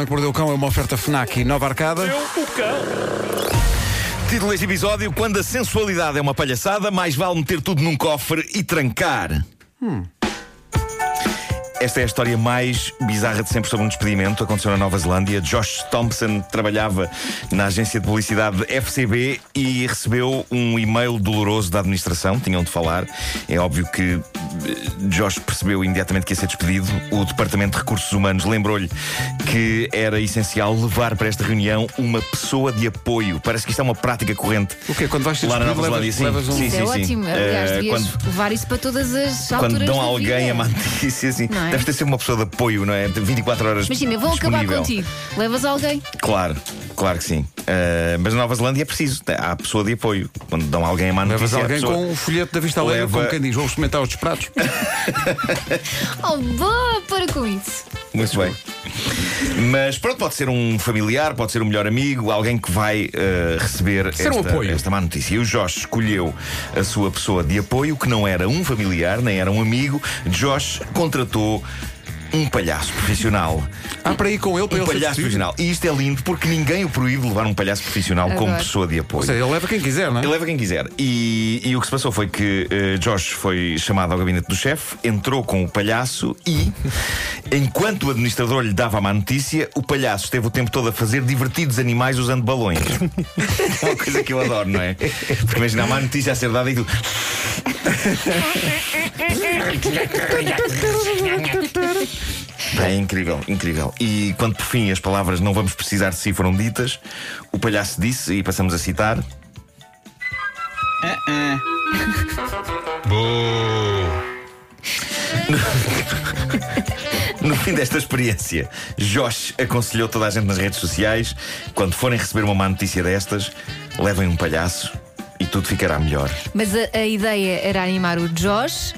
Homem que Mordeu o Cão é uma oferta FNAC e nova arcada. Título deste episódio: Quando a sensualidade é uma palhaçada, mais vale meter tudo num cofre e trancar. Esta é a história mais bizarra de sempre sobre um despedimento. Aconteceu na Nova Zelândia. Josh Thompson trabalhava na agência de publicidade FCB e recebeu um e-mail doloroso da administração. Tinham de falar. É óbvio que eh, Josh percebeu imediatamente que ia ser despedido. O Departamento de Recursos Humanos lembrou-lhe que era essencial levar para esta reunião uma pessoa de apoio. Parece que isto é uma prática corrente. O quê? Quando vais ser Lá na Nova despedido, Zelândia, levas, sim. levas um... Sim, é sim, ótimo. sim. Aliás, Eh, devias quando- levar isso para todas as Quando alturas dão a da alguém vida. a má notícia, assim, Não é? Deve ter sido uma pessoa de apoio, não é? De 24 horas. Imagina, vão acabar disponível. contigo. Levas alguém. Claro, claro que sim. Uh, mas na Nova Zelândia é preciso. Há pessoa de apoio. Quando dão alguém a má notícia. Levas alguém pessoa- com um folheto da vista alegre, Leva- como quem diz, vou experimentar os pratos. Oh, boa, para com isso. Muito bem. Mas pronto, pode ser um familiar, pode ser um melhor amigo, alguém que vai uh, receber Ser um esta, apoio. esta má notícia. E o Josh escolheu a sua pessoa de apoio, que não era um familiar, nem era um amigo. Josh contratou um palhaço profissional. Há para ir com ele, para Um ele palhaço profissional. E isto é lindo porque ninguém o proíbe de levar um palhaço profissional como Adoro. pessoa de apoio. Ou seja, ele leva quem quiser, não é? Ele leva quem quiser. E, e o que se passou foi que eh, Josh foi chamado ao gabinete do chefe, entrou com o palhaço e, enquanto o administrador lhe dava a má notícia, o palhaço esteve o tempo todo a fazer divertidos animais usando balões. É uma coisa que eu adoro, não é? Porque imagina a má notícia a ser dada e tu. É incrível, incrível. E quando por fim as palavras não vamos precisar de si foram ditas, o palhaço disse, e passamos a citar. No fim desta experiência, Josh aconselhou toda a gente nas redes sociais: quando forem receber uma má notícia destas, levem um palhaço e tudo ficará melhor. Mas a, a ideia era animar o Josh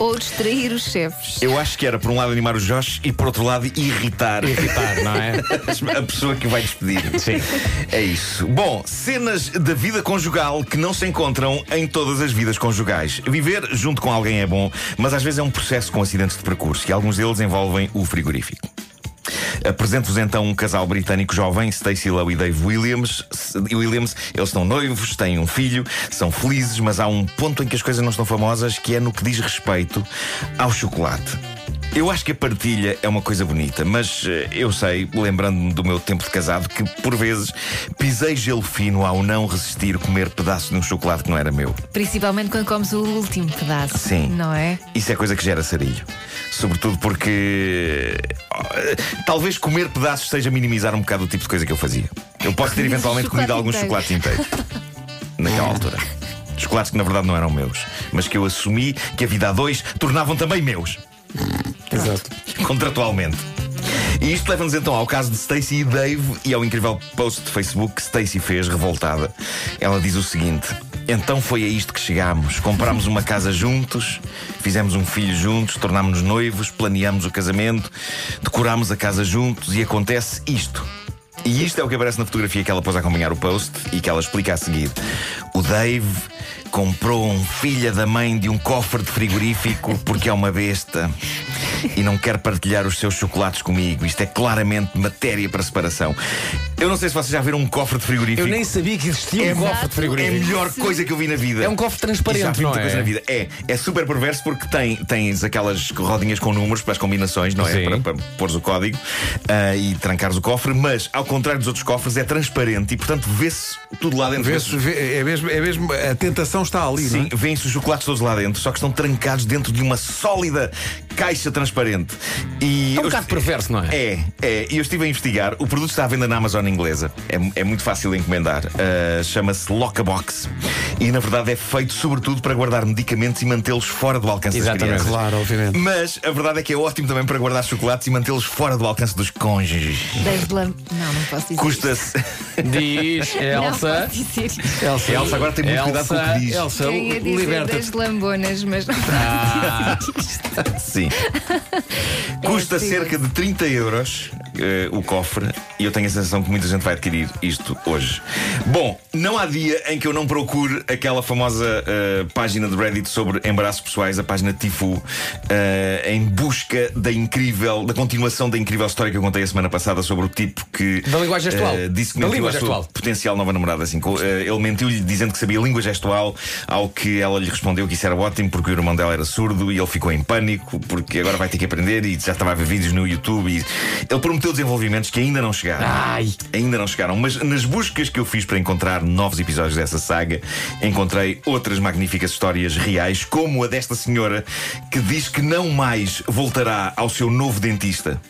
ou distrair os chefes. Eu acho que era, por um lado, animar o Josh e, por outro lado, irritar Irritar, não é? a pessoa que vai despedir. Sim. É isso. Bom, cenas da vida conjugal que não se encontram em todas as vidas conjugais. Viver junto com alguém é bom, mas às vezes é um processo com acidentes de percurso e alguns deles envolvem o frigorífico. Apresento-vos então um casal britânico jovem, Stacey Lowe e Dave Williams. Williams, eles estão noivos, têm um filho, são felizes, mas há um ponto em que as coisas não estão famosas, que é no que diz respeito ao chocolate. Eu acho que a partilha é uma coisa bonita, mas eh, eu sei, lembrando-me do meu tempo de casado, que por vezes pisei gelo fino ao não resistir comer pedaços de um chocolate que não era meu. Principalmente quando comes o último pedaço. Sim. Não é? Isso é coisa que gera sarilho. Sobretudo porque eh, talvez comer pedaços seja minimizar um bocado o tipo de coisa que eu fazia. Eu posso ter eventualmente comido alguns chocolates inteiros. Naquela altura. Chocolates que na verdade não eram meus, mas que eu assumi que a vida a dois tornavam também meus. Exato. contratualmente. E isto leva-nos então ao caso de Stacy e Dave e ao incrível post de Facebook que Stacy fez, revoltada. Ela diz o seguinte: Então foi a isto que chegámos. Comprámos uma casa juntos, fizemos um filho juntos, tornámos-nos noivos, planeámos o casamento, decorámos a casa juntos e acontece isto. E isto é o que aparece na fotografia que ela pôs a acompanhar o post e que ela explica a seguir. O Dave comprou um filho da mãe de um cofre de frigorífico porque é uma besta e não quer partilhar os seus chocolates comigo. Isto é claramente matéria para separação. Eu não sei se vocês já viram um cofre de frigorífico. Eu nem sabia que existia É um cofre de É a frigorífico. melhor coisa que eu vi na vida. É um cofre transparente, já vi muita não é? coisa na vida. É, é super perverso porque tem, tens aquelas rodinhas com números para as combinações, não é? Sim. Para, para pôres o código ah, e trancares o cofre, mas ao contrário dos outros cofres, é transparente e, portanto, vê-se tudo lá dentro. Vê-se- vê- é, mesmo, é mesmo. A tentação está ali, Sim, não é? vêm-se os chocolates todos lá dentro, só que estão trancados dentro de uma sólida caixa transparente. E É um bocado est- perverso, não é? É, é. E eu estive a investigar. O produto está à venda na Amazon inglesa. É, é muito fácil de encomendar. Ah, Chama-se Lockabox. E na verdade é feito sobretudo para guardar medicamentos e mantê-los fora do alcance Exatamente. das crianças. Claro, obviamente. Mas a verdade é que é ótimo também para guardar chocolates e mantê-los fora do alcance dos cônjuges. Das lam... Não, não posso dizer. Custa-se. Diz, isto. Não Elsa. posso dizer. isto. Elsa, Elsa agora tem muito cuidado com o que diz. Elsa, Quem dizer liberta-te. das lambonas, mas não posso Ah. dizer isto. Sim. Custa sim. cerca de 30 euros. Eh, o cofre e eu tenho a sensação que muita gente vai adquirir isto hoje. Bom, não há dia em que eu não procure aquela famosa eh, página de Reddit sobre embaraços pessoais, a página Tifu, eh, em busca da incrível, da continuação da incrível história que eu contei a semana passada sobre o tipo que Da linguagem gestual. disse que Da mentiu à sua potencial nova namorada. Assim, ele mentiu-lhe dizendo que sabia língua gestual, ao que ela lhe respondeu que isso era ótimo porque o irmão dela era surdo e ele ficou em pânico porque agora vai ter que aprender e já estava a ver vídeos no YouTube. E ele prometeu desenvolvimentos que ainda não chegaram. Ai. Ainda não chegaram, mas nas buscas que eu fiz para encontrar novos episódios dessa saga, encontrei outras magníficas histórias reais, como a desta senhora que diz que não mais voltará ao seu novo dentista.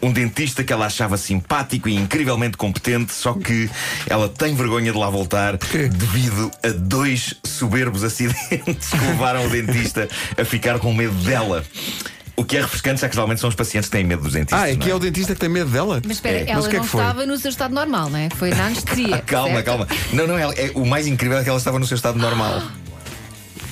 Um dentista que ela achava simpático e incrivelmente competente, só que ela tem vergonha de lá voltar devido a dois soberbos acidentes que levaram o dentista a ficar com medo dela. O que é refrescante, já que geralmente são os pacientes que têm medo dos dentistas. Ah, é que é o dentista que tem medo dela? Mas espera, É, mas ela que é não que foi? estava no seu estado normal, não é? Foi na anestesia. Calma, certo? calma. Não, não, ela- é, o mais incrível é que ela estava no seu estado normal.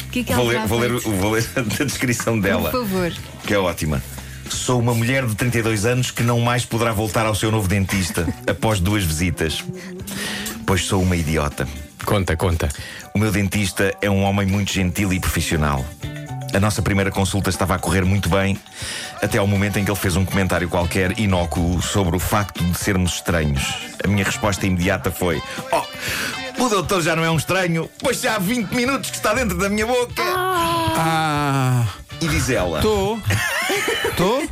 O que é que ela Vou ler, vou, ler, vou ler a descrição dela, Por favor. que é ótima. Sou uma mulher de 32 anos que não mais poderá voltar ao seu novo dentista após duas visitas. Pois sou uma idiota. Conta, conta. O meu dentista é um homem muito gentil e profissional. A nossa primeira consulta estava a correr muito bem, até ao momento em que ele fez um comentário qualquer inócuo sobre o facto de sermos estranhos. A minha resposta imediata foi: Oh, o doutor já não é um estranho, pois já há 20 minutos que está dentro da minha boca. Ah, E diz ela: estou. Estou?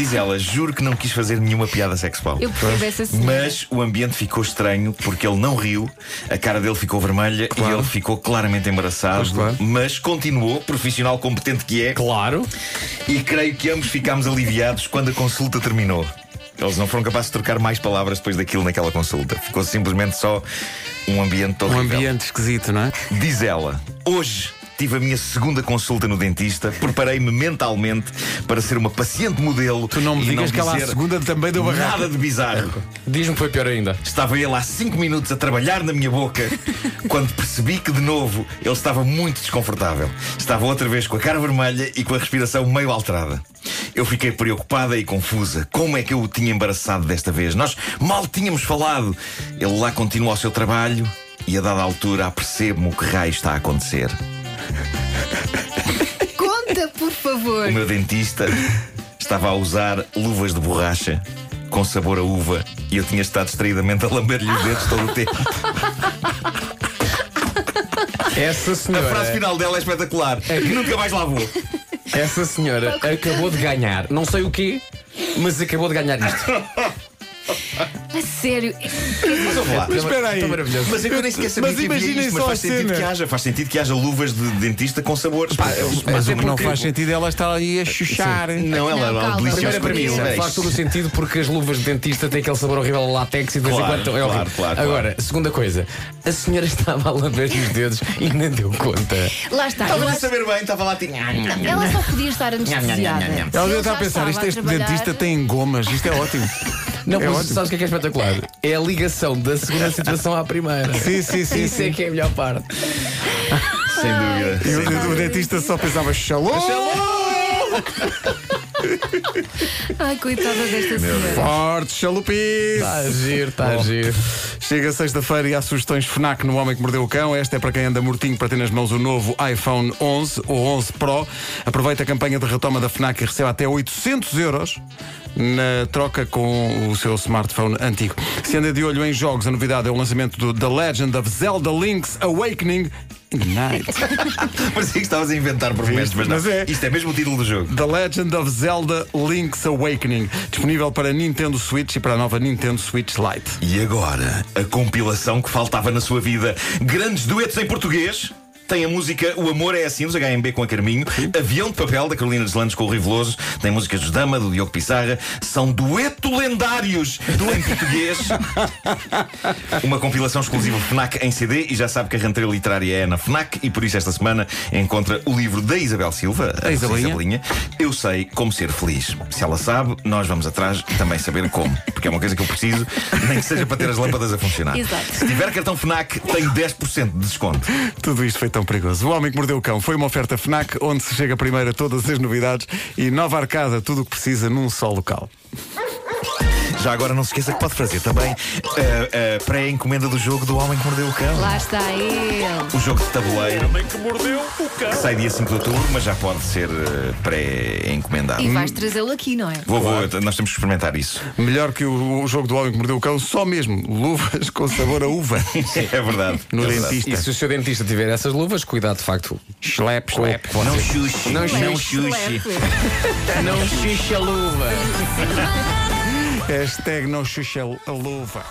Diz ela, juro que não quis fazer nenhuma piada sexual. Eu percebo essa senhora. Mas o ambiente ficou estranho porque ele não riu, a cara dele ficou vermelha Claro. e ele ficou claramente embaraçado. Claro. Mas continuou, profissional competente que é, Claro. e creio que ambos ficámos aliviados quando a consulta terminou. Eles não foram capazes de trocar mais palavras depois daquilo naquela consulta. Ficou simplesmente só um ambiente Um horrível. ambiente esquisito, não é? Diz ela: Hoje tive a minha segunda consulta no dentista, preparei-me mentalmente para ser uma paciente modelo. Tu não me e digas que ela à segunda também deu barraca. Nada de bizarro. Diz-me que foi pior ainda. Estava ele há 5 minutos a trabalhar na minha boca quando percebi que de novo ele estava muito desconfortável. Estava outra vez com a cara vermelha e com a respiração meio alterada. Eu fiquei preocupada e confusa. Como é que eu o tinha embaraçado desta vez? Nós mal tínhamos falado. Ele lá continua o seu trabalho e a dada altura apercebo-me o que raio está a acontecer. Conta, por favor. O meu dentista estava a usar luvas de borracha com sabor a uva e eu tinha estado distraidamente a lamber-lhe os dedos todo o tempo. Essa A senhora. frase final dela é espetacular. Nunca mais lá vou. Essa senhora acabou de ganhar. Não sei o quê, mas acabou de ganhar isto. A sério. Mas ouve lá. Mas espera aí. Maravilhoso. Mas eu nem sequer sabia Mas que havia imaginem isto, mas só faz a sentido cena. que haja. Faz sentido que haja luvas de dentista com sabores. Mas o que não faz sentido é ela estar ali a chuchar. Não, ela Não, era calma. deliciosa. Primeiro para mim, faz todo o sentido porque as luvas de dentista têm aquele sabor horrível a látex e de vez em Claro, quando é horrível. claro, claro, claro. Agora, segunda coisa, a senhora estava a lamber os dedos e nem deu conta. Lá está. Estava eu a acho- saber bem, estava lá tipo. Ela só podia estar anestesiada. Ela deve estar a pensar, estava a este dentista tem gomas, isto é ótimo. Não, É mas ótimo. sabes o que é que é espetacular? É a ligação da segunda situação à primeira. Sim, sim, sim. Isso sim. é que é a melhor parte. Sem dúvida. E o, o dentista só pensava xalô! Ai, coitada desta senhora. Forte chalupice! Está a giro, está a giro. Chega sexta-feira e há sugestões FNAC no Homem que Mordeu o Cão. Esta é para quem anda mortinho para ter nas mãos o novo iPhone 11 ou 11 Pro. Aproveita a campanha de retoma da FNAC e recebe até 800 euros na troca com o seu smartphone antigo. Se anda de olho em jogos, a novidade é o lançamento do The Legend of Zelda Link's Awakening Night. Parecia que estavas a inventar por mas não. Mas é. Isto é mesmo o título do jogo. The Legend of Zelda Link's Awakening. Disponível para Nintendo Switch e para a nova Nintendo Switch Lite. E agora, a compilação que faltava na sua vida. Grandes duetos em português. Tem a música O Amor é Assim, dos HMB com a Carminho. Avião de Papel, da Carolina Deslandes com o Riveloso. Tem músicas dos Dama, do Diogo Pissarra. São dueto lendários em português. Uma compilação exclusiva FNAC em CD. E já sabe que a rentrée literária é na FNAC. E por isso esta semana encontra o livro da Isabel Silva. A Isabelinha. Isabelinha. Eu sei como ser feliz. Se ela sabe, nós vamos atrás também saber como. Porque é uma coisa que eu preciso, nem que seja para ter as lâmpadas a funcionar. Exato. Se tiver cartão FNAC, tem 10% de desconto. Tudo isto foi tão perigoso. O Homem que Mordeu o Cão foi uma oferta FNAC, onde se chega primeiro a todas as novidades e Nova Arcada, tudo o que precisa num só local. Já agora não se esqueça que pode fazer também a, a pré-encomenda do jogo do Homem que Mordeu o Cão. Lá está ele. O jogo de tabuleiro Homem que mordeu o cão. que sai dia 5 de outubro, mas já pode ser eh, pré-encomendado. E vais trazê-lo aqui, não é? Vou, vou, nós temos que experimentar isso. Melhor que o, o jogo do Homem que mordeu o cão, só mesmo luvas com sabor a uva. É verdade. No é verdade. dentista. E se o seu dentista tiver essas luvas, cuidado de facto. Schlep, schlep. Não xuxe. Não Leve, xuxe. leve. Não xixa a luva. Hashtag não xuxa a luva.